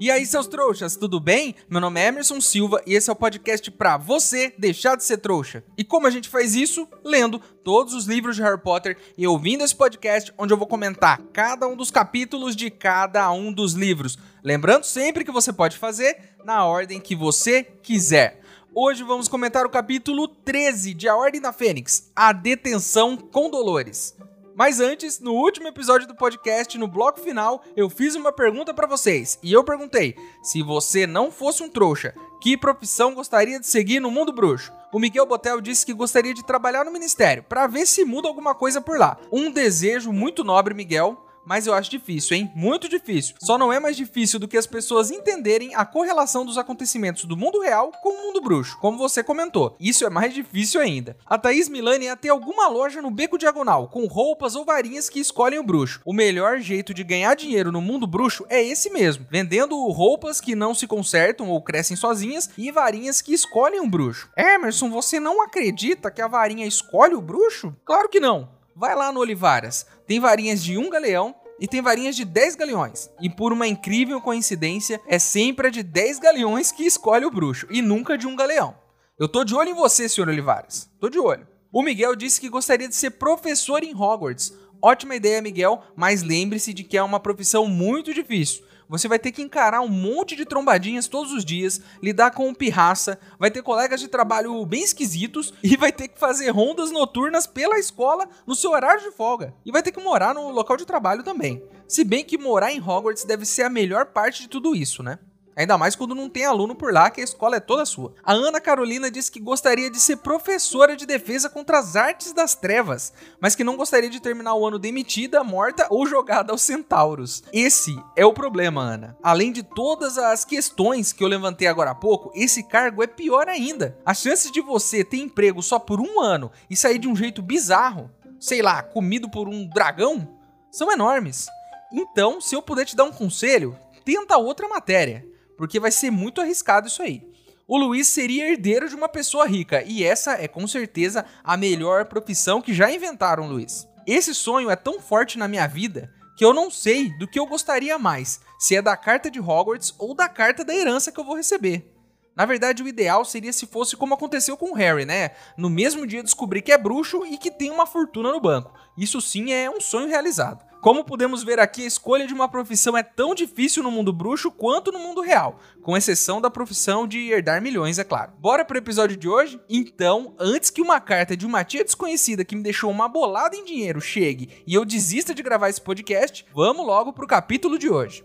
E aí, seus trouxas, tudo bem? Meu nome é Emerson Silva e esse é o podcast pra você deixar de ser trouxa. E como a gente faz isso? Lendo todos os livros de Harry Potter e ouvindo esse podcast onde eu vou comentar cada um dos capítulos de cada um dos livros. Lembrando sempre que você pode fazer na ordem que você quiser. Hoje vamos comentar o capítulo 13 de A Ordem da Fênix, A Detenção com Dolores. Mas antes, no último episódio do podcast, no bloco final, eu fiz uma pergunta para vocês. E eu perguntei: se você não fosse um trouxa, que profissão gostaria de seguir no mundo bruxo? O Miguel Botel disse que gostaria de trabalhar no ministério, para ver se muda alguma coisa por lá. Um desejo muito nobre, Miguel, mas eu acho difícil, hein? Muito difícil. Só não é mais difícil do que as pessoas entenderem a correlação dos acontecimentos do mundo real com o mundo bruxo, como você comentou. Isso é mais difícil ainda. A Thaís Milani ia ter alguma loja no Beco Diagonal, com roupas ou varinhas que escolhem o bruxo. O melhor jeito de ganhar dinheiro no mundo bruxo é esse mesmo, vendendo roupas que não se consertam ou crescem sozinhas e varinhas que escolhem um bruxo. Emerson, você não acredita que a varinha escolhe o bruxo? Claro que não. Vai lá no Olivaras. Tem varinhas de um galeão e tem varinhas de 10 galeões. E por uma incrível coincidência, é sempre a de 10 galeões que escolhe o bruxo e nunca de um galeão. Eu tô de olho em você, senhor Olivares. Tô de olho. O Miguel disse que gostaria de ser professor em Hogwarts. Ótima ideia, Miguel, mas lembre-se de que é uma profissão muito difícil. Você vai ter que encarar um monte de trombadinhas todos os dias, lidar com pirraça, vai ter colegas de trabalho bem esquisitos e vai ter que fazer rondas noturnas pela escola no seu horário de folga. E vai ter que morar no local de trabalho também. Se bem que morar em Hogwarts deve ser a melhor parte de tudo isso, né? Ainda mais quando não tem aluno por lá, que a escola é toda sua. A Ana Carolina disse que gostaria de ser professora de defesa contra as artes das trevas, mas que não gostaria de terminar o ano demitida, morta ou jogada aos centauros. Esse é o problema, Ana. Além de todas as questões que eu levantei agora há pouco, esse cargo é pior ainda. As chances de você ter emprego só por um ano e sair de um jeito bizarro, sei lá, comido por um dragão, são enormes. Então, se eu puder te dar um conselho, tenta outra matéria porque vai ser muito arriscado isso aí. O Luiz seria herdeiro de uma pessoa rica, e essa é com certeza a melhor profissão que já inventaram, Luiz. Esse sonho é tão forte na minha vida que eu não sei do que eu gostaria mais, se é da carta de Hogwarts ou da carta da herança que eu vou receber. Na verdade, o ideal seria se fosse como aconteceu com o Harry, né? No mesmo dia descobrir que é bruxo e que tem uma fortuna no banco. Isso sim é um sonho realizado. Como podemos ver aqui, a escolha de uma profissão é tão difícil no mundo bruxo quanto no mundo real, com exceção da profissão de herdar milhões, é claro. Bora pro episódio de hoje? Então, antes que uma carta de uma tia desconhecida que me deixou uma bolada em dinheiro chegue e eu desista de gravar esse podcast, vamos logo pro capítulo de hoje.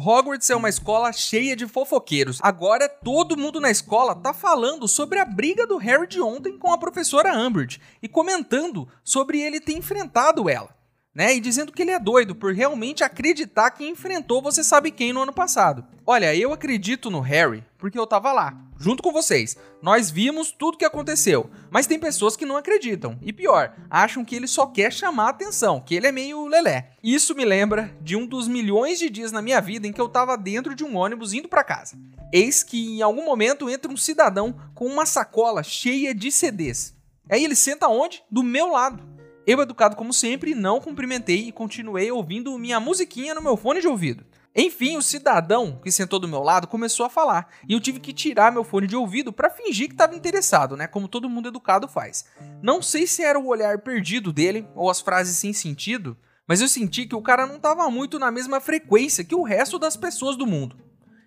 Hogwarts é uma escola cheia de fofoqueiros. Agora todo mundo na escola tá falando sobre a briga do Harry de ontem com a professora Umbridge e comentando sobre ele ter enfrentado ela. Né, e dizendo que ele é doido por realmente acreditar que enfrentou você sabe quem no ano passado. Olha, eu acredito no Harry porque eu tava lá, junto com vocês. Nós vimos tudo que aconteceu, mas tem pessoas que não acreditam. E pior, acham que ele só quer chamar atenção, que ele é meio lelé. Isso me lembra de um dos milhões de dias na minha vida em que eu tava dentro de um ônibus indo para casa. Eis que em algum momento entra um cidadão com uma sacola cheia de CDs. Aí ele senta onde? Do meu lado. Eu, educado como sempre, não cumprimentei e continuei ouvindo minha musiquinha no meu fone de ouvido. Enfim, o cidadão que sentou do meu lado começou a falar e eu tive que tirar meu fone de ouvido para fingir que estava interessado, né? Como todo mundo educado faz. Não sei se era o olhar perdido dele ou as frases sem sentido, mas eu senti que o cara não estava muito na mesma frequência que o resto das pessoas do mundo.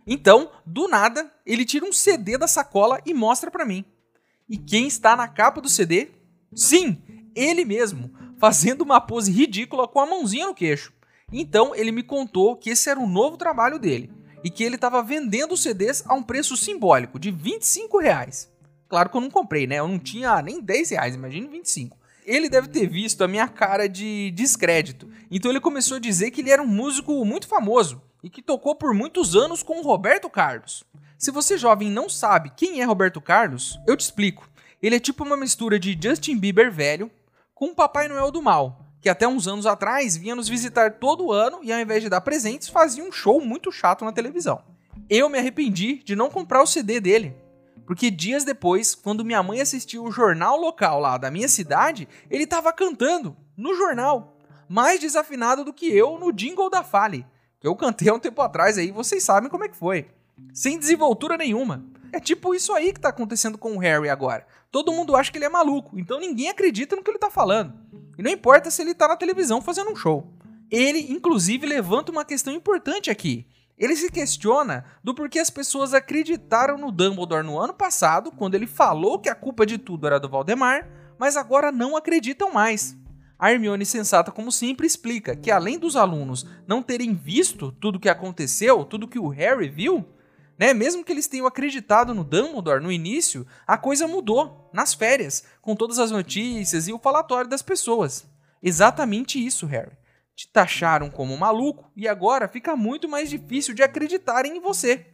Então, do nada, ele tira um CD da sacola e mostra para mim. E quem está na capa do CD? Sim, ele mesmo, fazendo uma pose ridícula com a mãozinha no queixo. Então ele me contou que esse era o novo trabalho dele e que ele estava vendendo CDs a um preço simbólico de 25 reais. Claro que eu não comprei, né? Eu não tinha nem 10 reais, imagine 25. Ele deve ter visto a minha cara de descrédito. Então ele começou a dizer que ele era um músico muito famoso e que tocou por muitos anos com o Roberto Carlos. Se você jovem não sabe quem é Roberto Carlos, eu te explico. Ele é tipo uma mistura de Justin Bieber velho com Papai Noel do mal, que até uns anos atrás vinha nos visitar todo ano e ao invés de dar presentes fazia um show muito chato na televisão. Eu me arrependi de não comprar o CD dele, porque dias depois, quando minha mãe assistiu o jornal local lá da minha cidade, ele estava cantando no jornal, mais desafinado do que eu no jingle da Fale, que eu cantei há um tempo atrás aí, vocês sabem como é que foi. Sem desenvoltura nenhuma. É tipo isso aí que tá acontecendo com o Harry agora. Todo mundo acha que ele é maluco, então ninguém acredita no que ele tá falando. E não importa se ele tá na televisão fazendo um show. Ele, inclusive, levanta uma questão importante aqui. Ele se questiona do porquê as pessoas acreditaram no Dumbledore no ano passado, quando ele falou que a culpa de tudo era do Valdemar, mas agora não acreditam mais. A Hermione, sensata como sempre, explica que além dos alunos não terem visto tudo o que aconteceu, tudo que o Harry viu, né? Mesmo que eles tenham acreditado no Dumbledore no início, a coisa mudou nas férias, com todas as notícias e o falatório das pessoas. Exatamente isso, Harry. Te taxaram como maluco e agora fica muito mais difícil de acreditarem em você.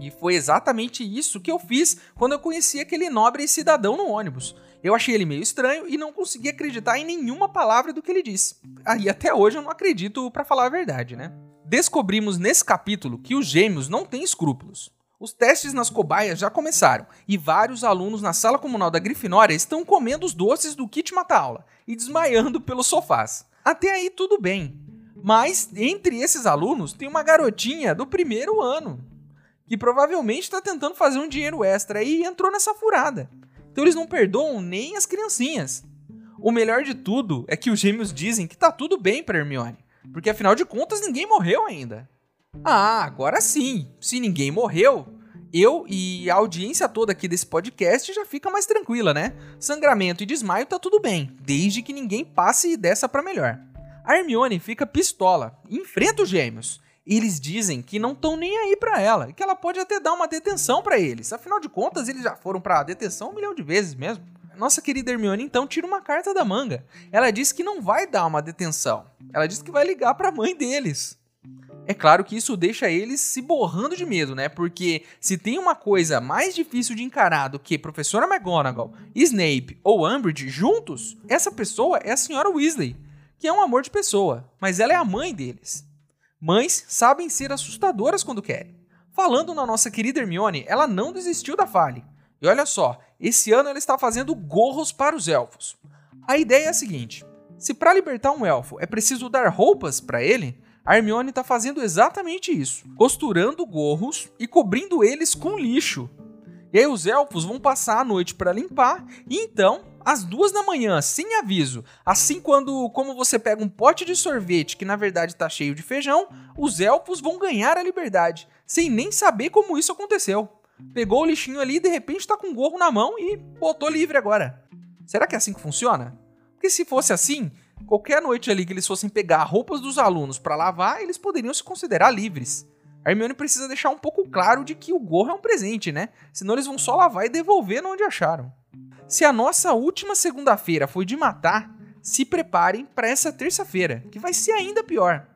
E foi exatamente isso que eu fiz quando eu conheci aquele nobre cidadão no ônibus. Eu achei ele meio estranho e não consegui acreditar em nenhuma palavra do que ele disse. Aí até hoje eu não acredito para falar a verdade, né? Descobrimos nesse capítulo que os gêmeos não têm escrúpulos. Os testes nas cobaias já começaram e vários alunos na sala comunal da Grifinória estão comendo os doces do kit mata-aula e desmaiando pelos sofás. Até aí tudo bem. Mas entre esses alunos tem uma garotinha do primeiro ano que provavelmente está tentando fazer um dinheiro extra e entrou nessa furada. Então eles não perdoam nem as criancinhas. O melhor de tudo é que os gêmeos dizem que tá tudo bem para Hermione. Porque afinal de contas ninguém morreu ainda. Ah, agora sim. Se ninguém morreu, eu e a audiência toda aqui desse podcast já fica mais tranquila, né? Sangramento e desmaio tá tudo bem, desde que ninguém passe dessa para melhor. A Hermione fica pistola, enfrenta os gêmeos. Eles dizem que não estão nem aí para ela, que ela pode até dar uma detenção para eles. Afinal de contas, eles já foram para detenção um milhão de vezes mesmo. Nossa querida Hermione então tira uma carta da manga. Ela diz que não vai dar uma detenção. Ela diz que vai ligar para a mãe deles. É claro que isso deixa eles se borrando de medo, né? Porque se tem uma coisa mais difícil de encarar do que professora McGonagall, Snape ou Umbridge juntos, essa pessoa é a senhora Weasley, que é um amor de pessoa, mas ela é a mãe deles. Mães sabem ser assustadoras quando querem. Falando na nossa querida Hermione, ela não desistiu da falha. E olha só, esse ano ela está fazendo gorros para os elfos. A ideia é a seguinte: se para libertar um elfo é preciso dar roupas para ele, a Hermione está fazendo exatamente isso, costurando gorros e cobrindo eles com lixo. E aí os elfos vão passar a noite para limpar e então, às duas da manhã, sem aviso, assim quando como você pega um pote de sorvete que na verdade está cheio de feijão, os elfos vão ganhar a liberdade, sem nem saber como isso aconteceu pegou o lixinho ali e de repente tá com o gorro na mão e botou livre agora. Será que é assim que funciona? Porque se fosse assim, qualquer noite ali que eles fossem pegar roupas dos alunos para lavar, eles poderiam se considerar livres. A Hermione precisa deixar um pouco claro de que o gorro é um presente, né? Senão eles vão só lavar e devolver onde acharam. Se a nossa última segunda-feira foi de matar, se preparem para essa terça-feira, que vai ser ainda pior.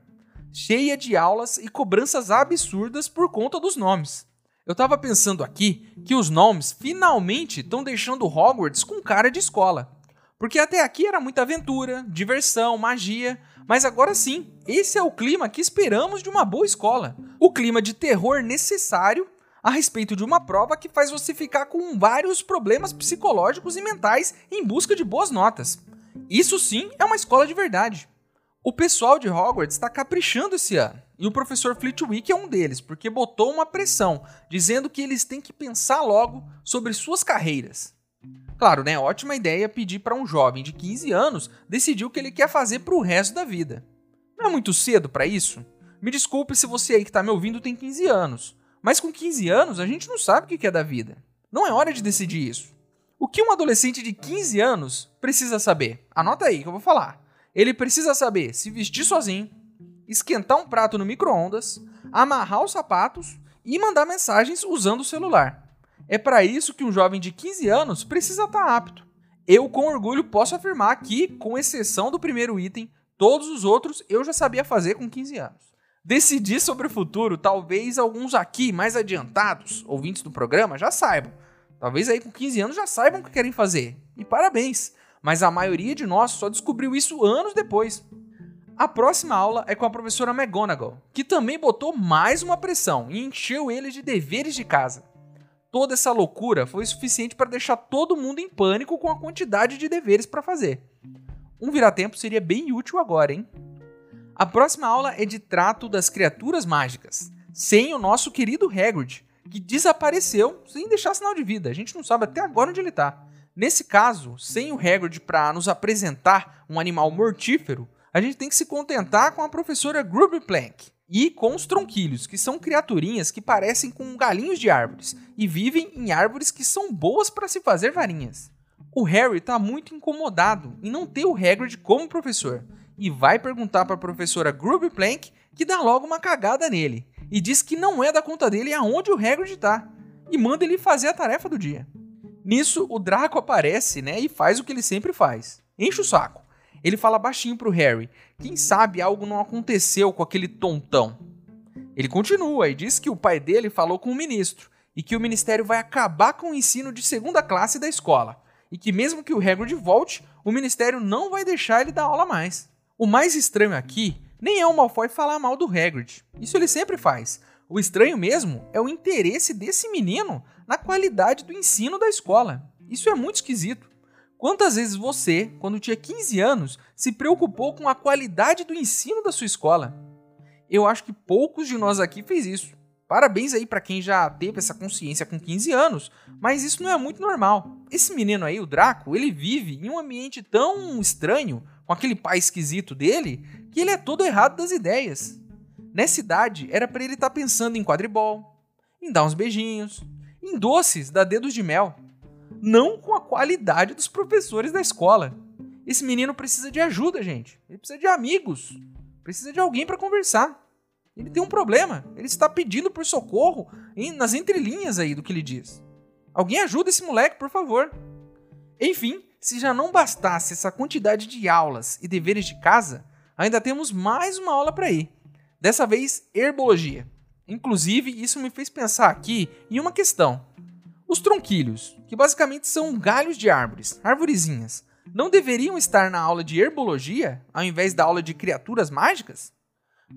Cheia de aulas e cobranças absurdas por conta dos nomes. Eu tava pensando aqui que os nomes finalmente estão deixando Hogwarts com cara de escola. Porque até aqui era muita aventura, diversão, magia, mas agora sim, esse é o clima que esperamos de uma boa escola. O clima de terror necessário a respeito de uma prova que faz você ficar com vários problemas psicológicos e mentais em busca de boas notas. Isso sim é uma escola de verdade. O pessoal de Hogwarts está caprichando esse ano. E o professor Flitwick é um deles, porque botou uma pressão, dizendo que eles têm que pensar logo sobre suas carreiras. Claro, né? Ótima ideia pedir para um jovem de 15 anos decidir o que ele quer fazer para o resto da vida. Não é muito cedo para isso? Me desculpe se você aí que está me ouvindo tem 15 anos, mas com 15 anos a gente não sabe o que é da vida. Não é hora de decidir isso. O que um adolescente de 15 anos precisa saber? Anota aí que eu vou falar. Ele precisa saber se vestir sozinho, esquentar um prato no micro-ondas, amarrar os sapatos e mandar mensagens usando o celular. É para isso que um jovem de 15 anos precisa estar tá apto. Eu, com orgulho, posso afirmar que, com exceção do primeiro item, todos os outros eu já sabia fazer com 15 anos. Decidir sobre o futuro, talvez alguns aqui mais adiantados, ouvintes do programa, já saibam. Talvez aí com 15 anos já saibam o que querem fazer. E parabéns! Mas a maioria de nós só descobriu isso anos depois. A próxima aula é com a professora McGonagall, que também botou mais uma pressão e encheu ele de deveres de casa. Toda essa loucura foi suficiente para deixar todo mundo em pânico com a quantidade de deveres para fazer. Um viratempo seria bem útil agora, hein? A próxima aula é de trato das criaturas mágicas, sem o nosso querido Hagrid, que desapareceu sem deixar sinal de vida. A gente não sabe até agora onde ele está. Nesse caso, sem o Hagrid para nos apresentar um animal mortífero, a gente tem que se contentar com a professora Plank e com os tronquilhos, que são criaturinhas que parecem com galinhos de árvores e vivem em árvores que são boas para se fazer varinhas. O Harry está muito incomodado em não ter o Hagrid como professor e vai perguntar para a professora Plank que dá logo uma cagada nele e diz que não é da conta dele aonde o Hagrid está e manda ele fazer a tarefa do dia. Nisso, o Draco aparece, né, e faz o que ele sempre faz. Enche o saco. Ele fala baixinho pro Harry. Quem sabe algo não aconteceu com aquele tontão. Ele continua e diz que o pai dele falou com o ministro e que o ministério vai acabar com o ensino de segunda classe da escola e que mesmo que o Hagrid volte, o ministério não vai deixar ele dar aula mais. O mais estranho aqui nem é o Malfoy falar mal do Hagrid. Isso ele sempre faz. O estranho mesmo é o interesse desse menino na qualidade do ensino da escola. Isso é muito esquisito. Quantas vezes você, quando tinha 15 anos, se preocupou com a qualidade do ensino da sua escola? Eu acho que poucos de nós aqui fez isso. Parabéns aí para quem já teve essa consciência com 15 anos, mas isso não é muito normal. Esse menino aí, o Draco, ele vive em um ambiente tão estranho, com aquele pai esquisito dele, que ele é todo errado das ideias. Nessa idade, era para ele estar tá pensando em quadribol, em dar uns beijinhos, em doces da dedos de mel não com a qualidade dos professores da escola. Esse menino precisa de ajuda, gente. Ele precisa de amigos. Precisa de alguém para conversar. Ele tem um problema. Ele está pedindo por socorro nas entrelinhas aí do que ele diz. Alguém ajuda esse moleque, por favor. Enfim, se já não bastasse essa quantidade de aulas e deveres de casa, ainda temos mais uma aula para ir. Dessa vez, herbologia. Inclusive, isso me fez pensar aqui em uma questão. Os tronquilhos, que basicamente são galhos de árvores, arvorezinhas, não deveriam estar na aula de herbologia ao invés da aula de criaturas mágicas?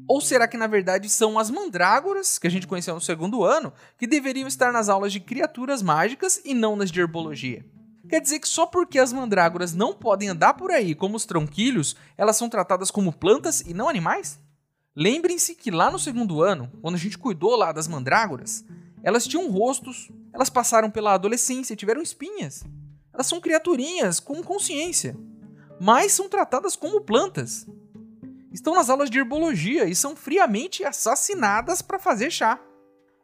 Ou será que na verdade são as mandrágoras, que a gente conheceu no segundo ano, que deveriam estar nas aulas de criaturas mágicas e não nas de herbologia? Quer dizer que só porque as mandrágoras não podem andar por aí como os tronquilhos, elas são tratadas como plantas e não animais? Lembrem-se que lá no segundo ano, quando a gente cuidou lá das mandrágoras, elas tinham rostos, elas passaram pela adolescência tiveram espinhas. Elas são criaturinhas com consciência, mas são tratadas como plantas. Estão nas aulas de herbologia e são friamente assassinadas para fazer chá.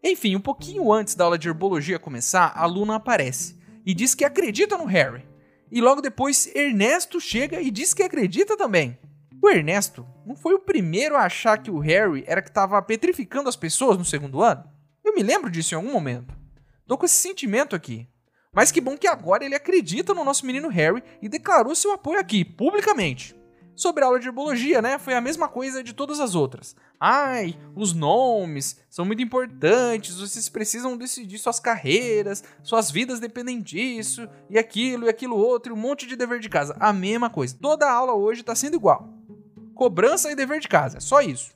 Enfim, um pouquinho antes da aula de herbologia começar, a Luna aparece e diz que acredita no Harry. E logo depois, Ernesto chega e diz que acredita também. O Ernesto não foi o primeiro a achar que o Harry era que estava petrificando as pessoas no segundo ano? Eu me lembro disso em algum momento. Tô com esse sentimento aqui. Mas que bom que agora ele acredita no nosso menino Harry e declarou seu apoio aqui, publicamente. Sobre a aula de herbologia, né? Foi a mesma coisa de todas as outras. Ai, os nomes são muito importantes, vocês precisam decidir suas carreiras, suas vidas dependem disso, e aquilo, e aquilo outro, e um monte de dever de casa. A mesma coisa. Toda a aula hoje tá sendo igual. Cobrança e dever de casa, só isso.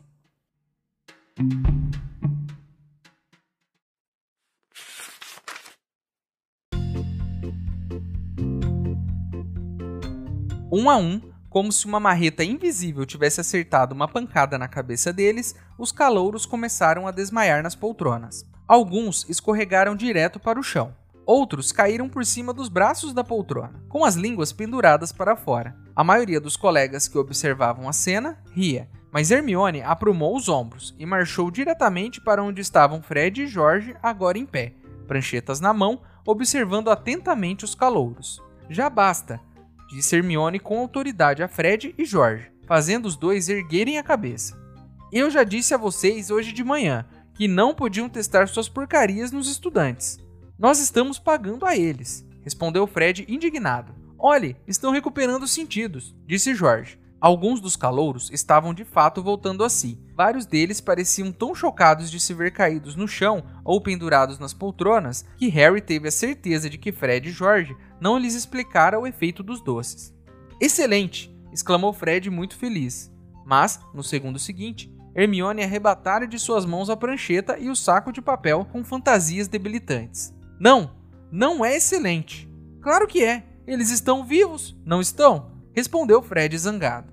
Um a um, como se uma marreta invisível tivesse acertado uma pancada na cabeça deles, os calouros começaram a desmaiar nas poltronas. Alguns escorregaram direto para o chão. Outros caíram por cima dos braços da poltrona, com as línguas penduradas para fora. A maioria dos colegas que observavam a cena ria, mas Hermione aprumou os ombros e marchou diretamente para onde estavam Fred e Jorge, agora em pé, pranchetas na mão, observando atentamente os calouros. Já basta, disse Hermione com autoridade a Fred e George, fazendo os dois erguerem a cabeça. Eu já disse a vocês hoje de manhã que não podiam testar suas porcarias nos estudantes. Nós estamos pagando a eles, respondeu Fred indignado. Olhe, estão recuperando os sentidos, disse Jorge. Alguns dos calouros estavam de fato voltando a si. Vários deles pareciam tão chocados de se ver caídos no chão ou pendurados nas poltronas que Harry teve a certeza de que Fred e George não lhes explicara o efeito dos doces. Excelente! exclamou Fred muito feliz. Mas, no segundo seguinte, Hermione arrebatara de suas mãos a prancheta e o saco de papel com fantasias debilitantes. Não, não é excelente. Claro que é. Eles estão vivos, não estão? Respondeu Fred zangado.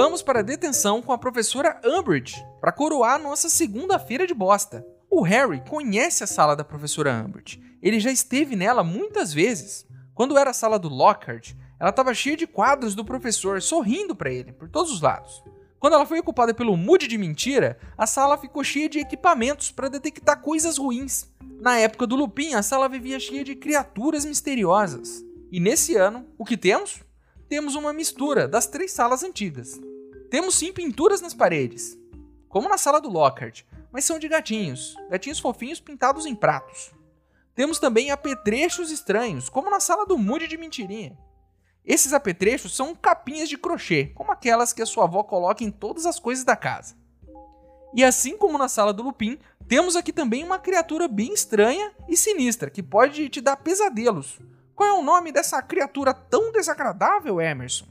Vamos para a detenção com a professora Umbridge para coroar nossa segunda-feira de bosta. O Harry conhece a sala da professora Umbridge. Ele já esteve nela muitas vezes. Quando era a sala do Lockhart, ela estava cheia de quadros do professor sorrindo para ele por todos os lados. Quando ela foi ocupada pelo Moody de mentira, a sala ficou cheia de equipamentos para detectar coisas ruins. Na época do Lupin, a sala vivia cheia de criaturas misteriosas. E nesse ano, o que temos? Temos uma mistura das três salas antigas. Temos sim pinturas nas paredes, como na sala do Lockhart, mas são de gatinhos, gatinhos fofinhos pintados em pratos. Temos também apetrechos estranhos, como na sala do Moody de Mentirinha. Esses apetrechos são capinhas de crochê, como aquelas que a sua avó coloca em todas as coisas da casa. E assim como na sala do Lupin, temos aqui também uma criatura bem estranha e sinistra que pode te dar pesadelos. Qual é o nome dessa criatura tão desagradável, Emerson?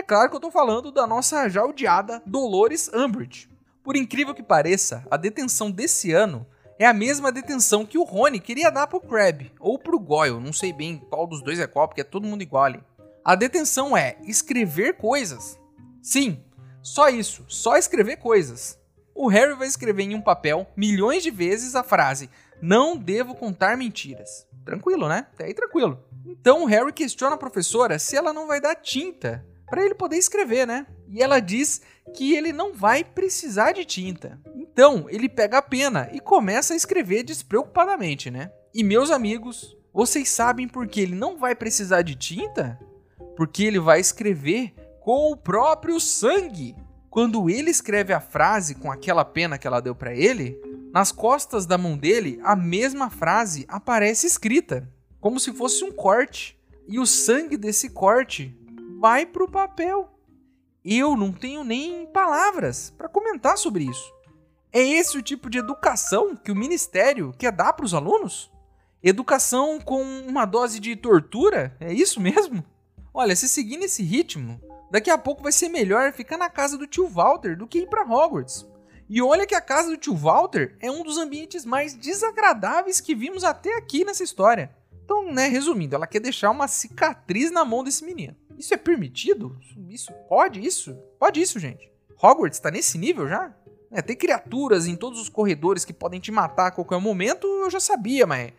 É claro que eu estou falando da nossa já odiada Dolores Umbridge. Por incrível que pareça, a detenção desse ano é a mesma detenção que o Rony queria dar pro Crab, ou pro Goyle, não sei bem qual dos dois é qual, porque é todo mundo igual ali. A detenção é escrever coisas. Sim, só isso, só escrever coisas. O Harry vai escrever em um papel milhões de vezes a frase: Não devo contar mentiras. Tranquilo, né? Até aí tranquilo. Então o Harry questiona a professora se ela não vai dar tinta para ele poder escrever, né? E ela diz que ele não vai precisar de tinta. Então, ele pega a pena e começa a escrever despreocupadamente, né? E meus amigos, vocês sabem por que ele não vai precisar de tinta? Porque ele vai escrever com o próprio sangue. Quando ele escreve a frase com aquela pena que ela deu para ele, nas costas da mão dele, a mesma frase aparece escrita, como se fosse um corte. E o sangue desse corte vai para o papel. Eu não tenho nem palavras para comentar sobre isso. É esse o tipo de educação que o ministério quer dar para os alunos? Educação com uma dose de tortura? É isso mesmo? Olha, se seguir nesse ritmo, daqui a pouco vai ser melhor ficar na casa do tio Walter do que ir para Hogwarts. E olha que a casa do tio Walter é um dos ambientes mais desagradáveis que vimos até aqui nessa história. Então, né, resumindo, ela quer deixar uma cicatriz na mão desse menino. Isso é permitido? Isso pode isso? Pode isso, gente. Hogwarts está nesse nível já? É, tem criaturas em todos os corredores que podem te matar a qualquer momento, eu já sabia, mas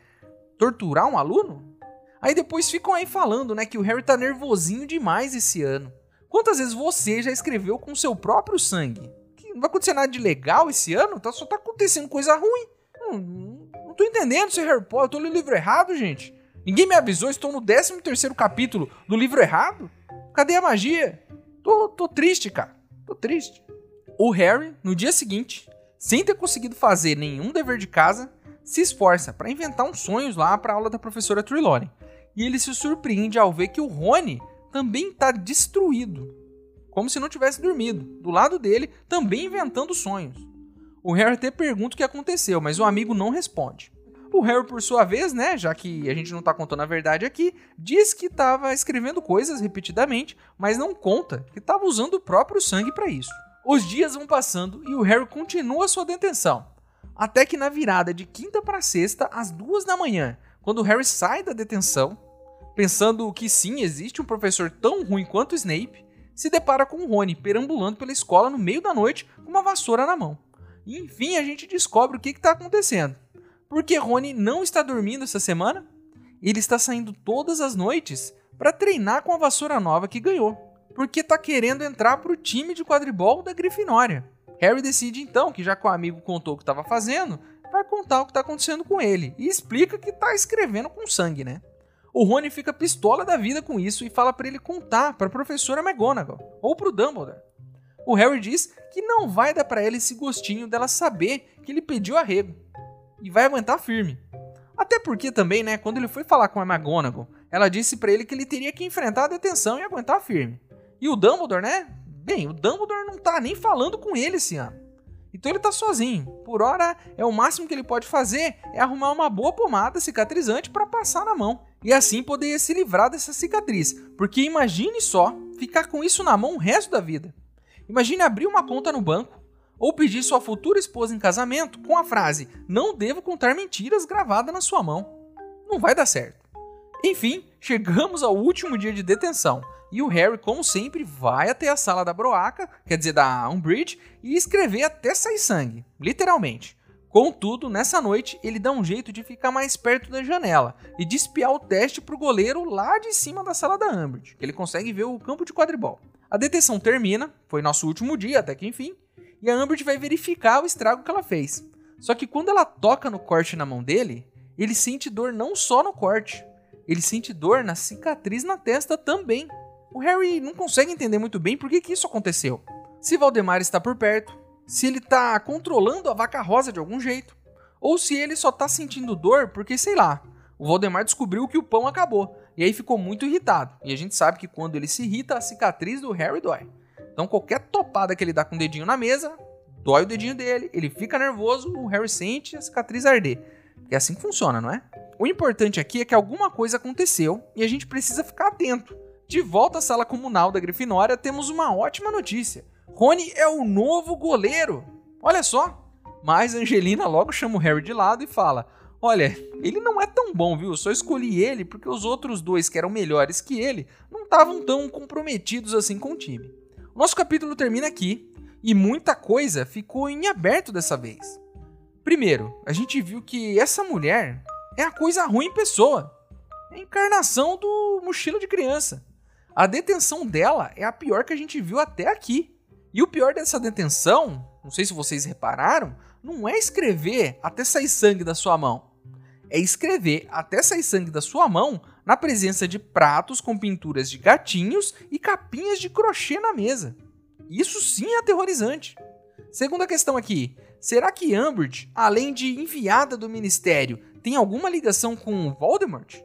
torturar um aluno? Aí depois ficam aí falando, né, que o Harry tá nervosinho demais esse ano. Quantas vezes você já escreveu com seu próprio sangue? Que não vai acontecer nada de legal esse ano? Tá, só tá acontecendo coisa ruim. Não, não, não tô entendendo se Harry Potter. Eu tô lendo o livro errado, gente. Ninguém me avisou, estou no 13 terceiro capítulo do livro errado? Cadê a magia? Tô, tô triste, cara. Tô triste. O Harry, no dia seguinte, sem ter conseguido fazer nenhum dever de casa, se esforça para inventar uns sonhos lá para aula da professora Trelawney. E ele se surpreende ao ver que o Rony também está destruído, como se não tivesse dormido, do lado dele, também inventando sonhos. O Harry até pergunta o que aconteceu, mas o amigo não responde. O Harry, por sua vez, né, já que a gente não tá contando a verdade aqui, diz que estava escrevendo coisas repetidamente, mas não conta que estava usando o próprio sangue para isso. Os dias vão passando e o Harry continua sua detenção. Até que na virada de quinta para sexta, às duas da manhã, quando o Harry sai da detenção, pensando que sim, existe um professor tão ruim quanto Snape, se depara com o Rony perambulando pela escola no meio da noite com uma vassoura na mão. E, enfim, a gente descobre o que está acontecendo. Porque Rony não está dormindo essa semana? Ele está saindo todas as noites para treinar com a vassoura nova que ganhou, porque está querendo entrar para o time de quadribol da Grifinória. Harry decide então que já que o amigo contou o que estava fazendo, vai contar o que está acontecendo com ele e explica que está escrevendo com sangue, né? O Rony fica pistola da vida com isso e fala para ele contar para a professora McGonagall ou para o Dumbledore. O Harry diz que não vai dar para ela esse gostinho dela saber que ele pediu arrego e vai aguentar firme. Até porque também, né, quando ele foi falar com a McGonagall, ela disse para ele que ele teria que enfrentar a detenção e aguentar firme. E o Dumbledore, né? Bem, o Dumbledore não tá nem falando com ele esse ano. Então ele tá sozinho. Por hora, é o máximo que ele pode fazer é arrumar uma boa pomada cicatrizante para passar na mão. E assim poder se livrar dessa cicatriz. Porque imagine só ficar com isso na mão o resto da vida. Imagine abrir uma conta no banco ou pedir sua futura esposa em casamento com a frase "Não devo contar mentiras" gravada na sua mão. Não vai dar certo. Enfim, chegamos ao último dia de detenção. E o Harry, como sempre, vai até a sala da broaca, quer dizer, da Umbridge, e escrever até sair sangue, literalmente. Contudo, nessa noite, ele dá um jeito de ficar mais perto da janela e de espiar o teste pro goleiro lá de cima da sala da Umbridge, que ele consegue ver o campo de quadribol. A detenção termina, foi nosso último dia até que enfim, e a Umbridge vai verificar o estrago que ela fez. Só que quando ela toca no corte na mão dele, ele sente dor não só no corte, ele sente dor na cicatriz na testa também. O Harry não consegue entender muito bem por que, que isso aconteceu. Se Valdemar está por perto, se ele está controlando a vaca rosa de algum jeito, ou se ele só está sentindo dor porque, sei lá, o Valdemar descobriu que o pão acabou e aí ficou muito irritado. E a gente sabe que quando ele se irrita, a cicatriz do Harry dói. Então qualquer topada que ele dá com o dedinho na mesa, dói o dedinho dele, ele fica nervoso, o Harry sente a cicatriz arder. É assim que funciona, não é? O importante aqui é que alguma coisa aconteceu e a gente precisa ficar atento. De volta à sala comunal da Grifinória, temos uma ótima notícia. Rony é o novo goleiro. Olha só. Mas Angelina logo chama o Harry de lado e fala: Olha, ele não é tão bom, viu? Só escolhi ele porque os outros dois que eram melhores que ele não estavam tão comprometidos assim com o time. Nosso capítulo termina aqui e muita coisa ficou em aberto dessa vez. Primeiro, a gente viu que essa mulher é a coisa ruim em pessoa. É a encarnação do mochila de criança. A detenção dela é a pior que a gente viu até aqui. E o pior dessa detenção, não sei se vocês repararam, não é escrever até sair sangue da sua mão. É escrever até sair sangue da sua mão na presença de pratos com pinturas de gatinhos e capinhas de crochê na mesa. Isso sim é aterrorizante. Segunda questão aqui: será que Umbridge, além de enviada do ministério, tem alguma ligação com Voldemort?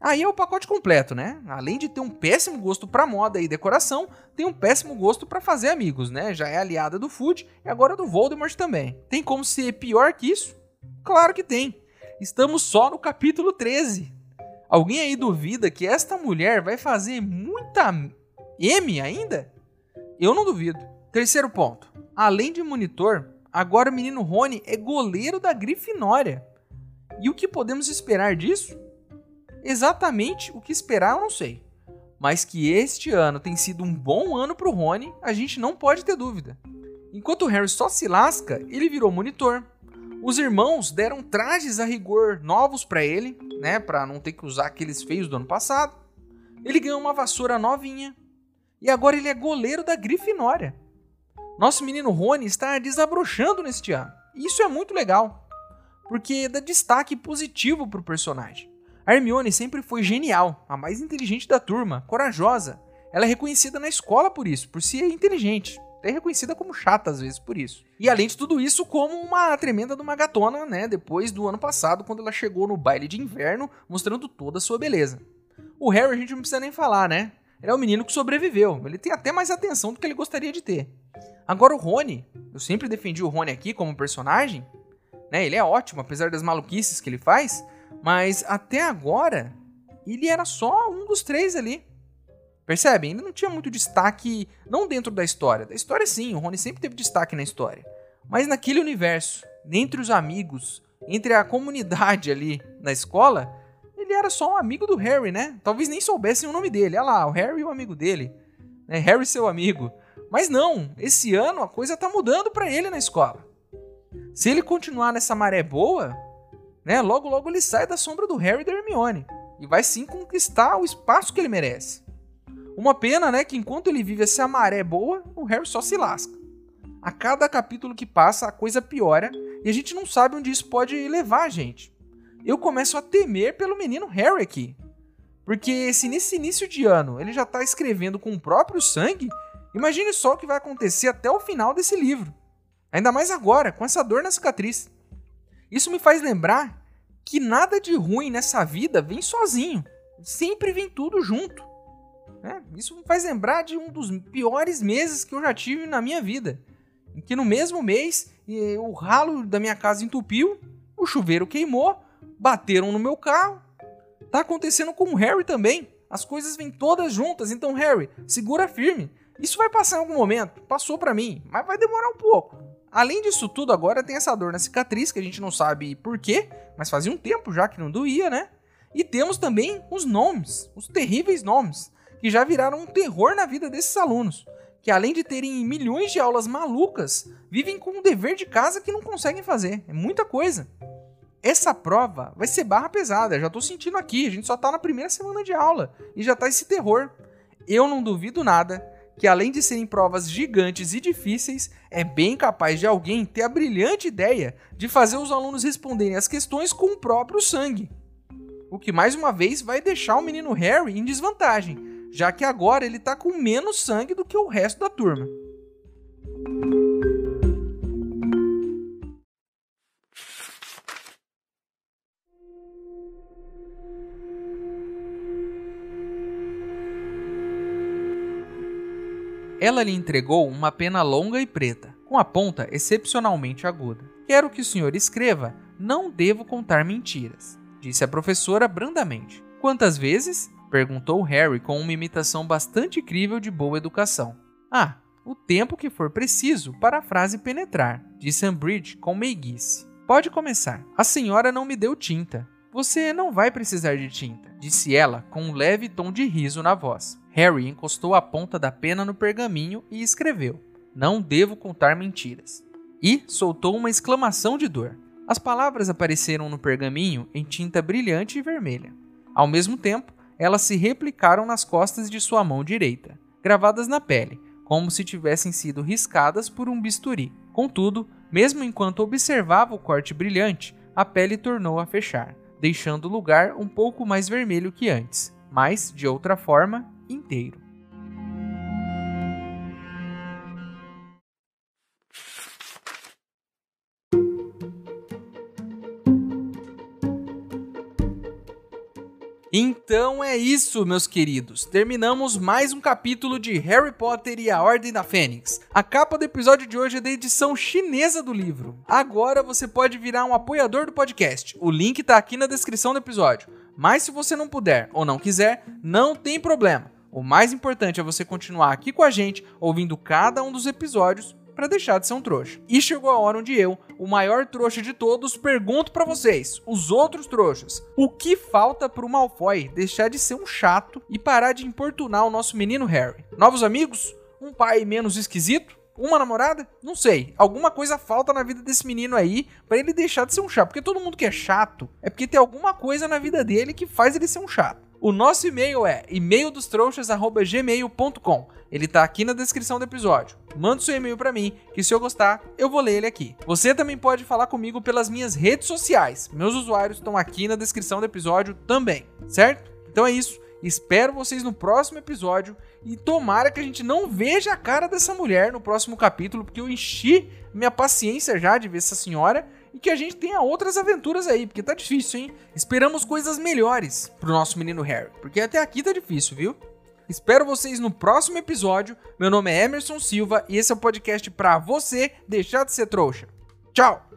Aí é o pacote completo, né? Além de ter um péssimo gosto para moda e decoração, tem um péssimo gosto para fazer amigos, né? Já é aliada do Food e agora do Voldemort também. Tem como ser pior que isso? Claro que tem. Estamos só no capítulo 13. Alguém aí duvida que esta mulher vai fazer muita M ainda? Eu não duvido. Terceiro ponto. Além de monitor, agora o menino Rony é goleiro da Grifinória. E o que podemos esperar disso? Exatamente o que esperar eu não sei. Mas que este ano tem sido um bom ano para o Rony, a gente não pode ter dúvida. Enquanto o Harry só se lasca, ele virou monitor. Os irmãos deram trajes a rigor novos para ele, né, para não ter que usar aqueles feios do ano passado. Ele ganhou uma vassoura novinha. E agora ele é goleiro da Grifinória. Nosso menino Rony está desabrochando neste ano. E isso é muito legal, porque dá destaque positivo para o personagem. A Hermione sempre foi genial, a mais inteligente da turma, corajosa. Ela é reconhecida na escola por isso, por ser inteligente. É reconhecida como chata às vezes por isso. E além de tudo isso, como uma tremenda de uma gatona, né? Depois do ano passado, quando ela chegou no baile de inverno, mostrando toda a sua beleza. O Harry a gente não precisa nem falar, né? Ele é o menino que sobreviveu. Ele tem até mais atenção do que ele gostaria de ter. Agora o Rony, eu sempre defendi o Rony aqui como personagem, né? Ele é ótimo, apesar das maluquices que ele faz. Mas até agora, ele era só um dos três ali. Percebe? Ainda não tinha muito destaque, não dentro da história. Da história, sim, o Rony sempre teve destaque na história. Mas naquele universo, entre os amigos, entre a comunidade ali na escola, ele era só um amigo do Harry, né? Talvez nem soubessem o nome dele. Olha lá, o Harry e o amigo dele. Né? Harry seu amigo. Mas não, esse ano a coisa tá mudando para ele na escola. Se ele continuar nessa maré boa, né, logo logo ele sai da sombra do Harry e da Hermione e vai sim conquistar o espaço que ele merece. Uma pena, né, que enquanto ele vive essa maré boa, o Harry só se lasca. A cada capítulo que passa, a coisa piora e a gente não sabe onde isso pode levar a gente. Eu começo a temer pelo menino Harry aqui. Porque se nesse início de ano ele já está escrevendo com o próprio sangue, imagine só o que vai acontecer até o final desse livro. Ainda mais agora, com essa dor na cicatriz. Isso me faz lembrar que nada de ruim nessa vida vem sozinho. Sempre vem tudo junto. É, isso me faz lembrar de um dos piores meses que eu já tive na minha vida. Em que no mesmo mês o ralo da minha casa entupiu, o chuveiro queimou, bateram no meu carro. Tá acontecendo com o Harry também. As coisas vêm todas juntas, então Harry, segura firme. Isso vai passar em algum momento. Passou para mim, mas vai demorar um pouco. Além disso tudo, agora tem essa dor na cicatriz, que a gente não sabe por quê, mas fazia um tempo já que não doía, né? E temos também os nomes, os terríveis nomes, que já viraram um terror na vida desses alunos, que além de terem milhões de aulas malucas, vivem com um dever de casa que não conseguem fazer. É muita coisa. Essa prova vai ser barra pesada, já tô sentindo aqui, a gente só tá na primeira semana de aula e já tá esse terror. Eu não duvido nada que além de serem provas gigantes e difíceis, é bem capaz de alguém ter a brilhante ideia de fazer os alunos responderem as questões com o próprio sangue. O que mais uma vez vai deixar o menino Harry em desvantagem, já que agora ele está com menos sangue do que o resto da turma. Ela lhe entregou uma pena longa e preta, com a ponta excepcionalmente aguda. Quero que o senhor escreva, não devo contar mentiras, disse a professora brandamente. Quantas vezes? Perguntou Harry com uma imitação bastante crível de boa educação. Ah, o tempo que for preciso para a frase penetrar, disse Umbridge com meiguice. Pode começar. A senhora não me deu tinta. Você não vai precisar de tinta, disse ela com um leve tom de riso na voz. Harry encostou a ponta da pena no pergaminho e escreveu: Não devo contar mentiras. E soltou uma exclamação de dor. As palavras apareceram no pergaminho em tinta brilhante e vermelha. Ao mesmo tempo, elas se replicaram nas costas de sua mão direita, gravadas na pele, como se tivessem sido riscadas por um bisturi. Contudo, mesmo enquanto observava o corte brilhante, a pele tornou a fechar, deixando o lugar um pouco mais vermelho que antes, mas, de outra forma, inteiro. Então é isso, meus queridos. Terminamos mais um capítulo de Harry Potter e a Ordem da Fênix. A capa do episódio de hoje é da edição chinesa do livro. Agora você pode virar um apoiador do podcast. O link tá aqui na descrição do episódio. Mas se você não puder ou não quiser, não tem problema. O mais importante é você continuar aqui com a gente, ouvindo cada um dos episódios para deixar de ser um trouxa. E chegou a hora onde eu, o maior trouxa de todos, pergunto para vocês, os outros trouxas, o que falta pro Malfoy deixar de ser um chato e parar de importunar o nosso menino Harry? Novos amigos? Um pai menos esquisito? Uma namorada? Não sei. Alguma coisa falta na vida desse menino aí para ele deixar de ser um chato. Porque todo mundo que é chato é porque tem alguma coisa na vida dele que faz ele ser um chato. O nosso e-mail é e-maildostrouxas@gmail.com. Ele tá aqui na descrição do episódio. Manda seu e-mail para mim, que se eu gostar, eu vou ler ele aqui. Você também pode falar comigo pelas minhas redes sociais. Meus usuários estão aqui na descrição do episódio também, certo? Então é isso. Espero vocês no próximo episódio e tomara que a gente não veja a cara dessa mulher no próximo capítulo, porque eu enchi minha paciência já de ver essa senhora e que a gente tenha outras aventuras aí, porque tá difícil, hein? Esperamos coisas melhores pro nosso menino Harry, porque até aqui tá difícil, viu? Espero vocês no próximo episódio. Meu nome é Emerson Silva e esse é o podcast pra você deixar de ser trouxa. Tchau!